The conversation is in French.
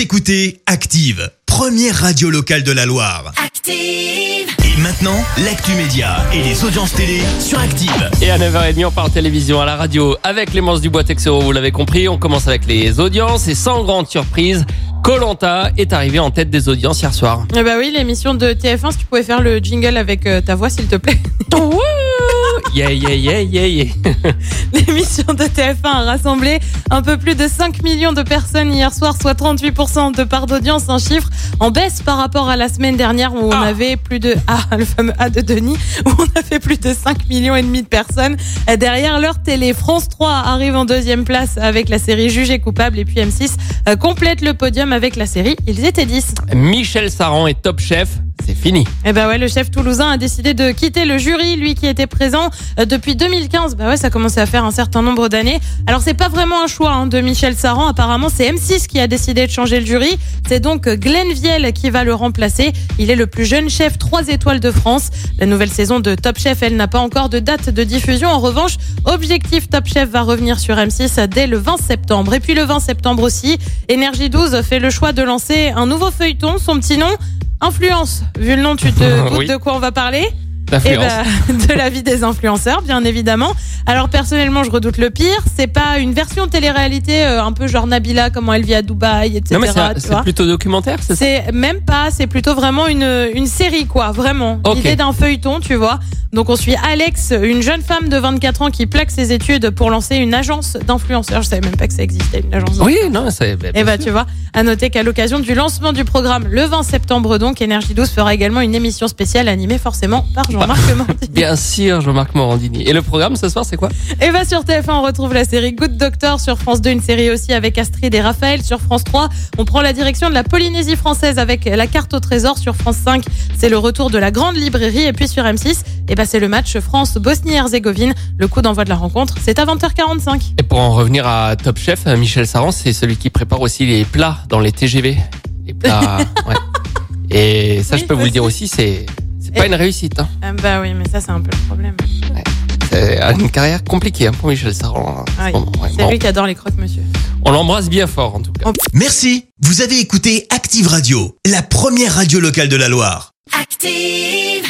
Vous écoutez Active, première radio locale de la Loire. Active. Et maintenant, l'actu média et les audiences télé sur Active. Et à 9h30, on part télévision à la radio avec Clémence Dubois-Texero, vous l'avez compris. On commence avec les audiences et sans grande surprise, Colanta est arrivé en tête des audiences hier soir. Eh bah oui, l'émission de TF1, si tu pouvais faire le jingle avec euh, ta voix, s'il te plaît. Yeah, yeah, yeah, yeah, yeah. L'émission de TF1 a rassemblé un peu plus de 5 millions de personnes hier soir, soit 38% de part d'audience, un chiffre en baisse par rapport à la semaine dernière où on Ah. avait plus de ah, le fameux A de Denis, où on a fait plus de 5 millions et demi de personnes. Derrière leur télé, France 3 arrive en deuxième place avec la série Jugé coupable et puis M6 euh, complète le podium avec la série Ils étaient 10. Michel Saran est top chef, Eh ben ouais, le chef toulousain a décidé de quitter le jury, lui qui était présent euh, depuis 2015. Bah ouais, ça commençait à faire un certain nombre d'années. Alors c'est pas vraiment un choix hein, de Michel Saran. Apparemment, c'est M6 qui a décidé de changer le jury. C'est donc Glenn Viel qui va le remplacer. Il est le plus jeune chef 3 étoiles de France. La nouvelle saison de Top Chef, elle n'a pas encore de date de diffusion. En revanche, Objectif Top Chef va revenir sur M6 dès le 20 septembre. Et puis le 20 septembre aussi, Énergie 12 fait le choix de lancer un nouveau feuilleton. Son petit nom Influence. Vu le nom, tu te doutes Oui. de quoi on va parler eh ben, de la vie des influenceurs, bien évidemment. Alors personnellement, je redoute le pire. C'est pas une version télé-réalité euh, un peu genre Nabila, comment elle vit à Dubaï, etc. non mais c'est- plutôt documentaire, c'est ça C'est même pas, c'est plutôt vraiment une, une série, quoi, vraiment. Ok. L'idée d'un feuilleton, tu vois. Donc on suit Alex, une jeune femme de 24 ans qui plaque ses études pour lancer une agence d'influenceurs. Je savais même pas que ça existait, une agence Oui, non, c'est... bah, bah sûr. tu vois, à noter qu'à l'occasion du lancement du programme le 20 septembre donc, Énergie 12 fera également une émission spéciale animée forcément par Jean-Marc Morandini. Bien sûr, Jean-Marc Morandini. Et le programme ce soir, c'est quoi? Et bah sur TF1 on retrouve la série Good Doctor, sur France 2 une série aussi avec Astrid et Raphaël, sur France 3 on prend la direction de la Polynésie française avec la carte au trésor, sur France 5 c'est le retour de la grande librairie et puis sur M6 et bah c'est le match France-Bosnie-Herzégovine, le coup d'envoi de la rencontre c'est à 20h45. Et pour en revenir à Top Chef, Michel Saran, c'est celui qui prépare aussi les plats dans les TGV. Les plats, ouais. Et ça, Oui, je peux vous le dire aussi, c'est c'est pas une réussite. Hein. Ah bah oui mais ça c'est un peu le problème. C'est une carrière compliquée hein, pour Michel Saran. en ce Ah oui, ouais. c'est Bon, lui qui adore les croques monsieur. on l'embrasse bien fort en tout cas. Merci. Vous avez écouté Active Radio, la première radio locale de la Loire. Active.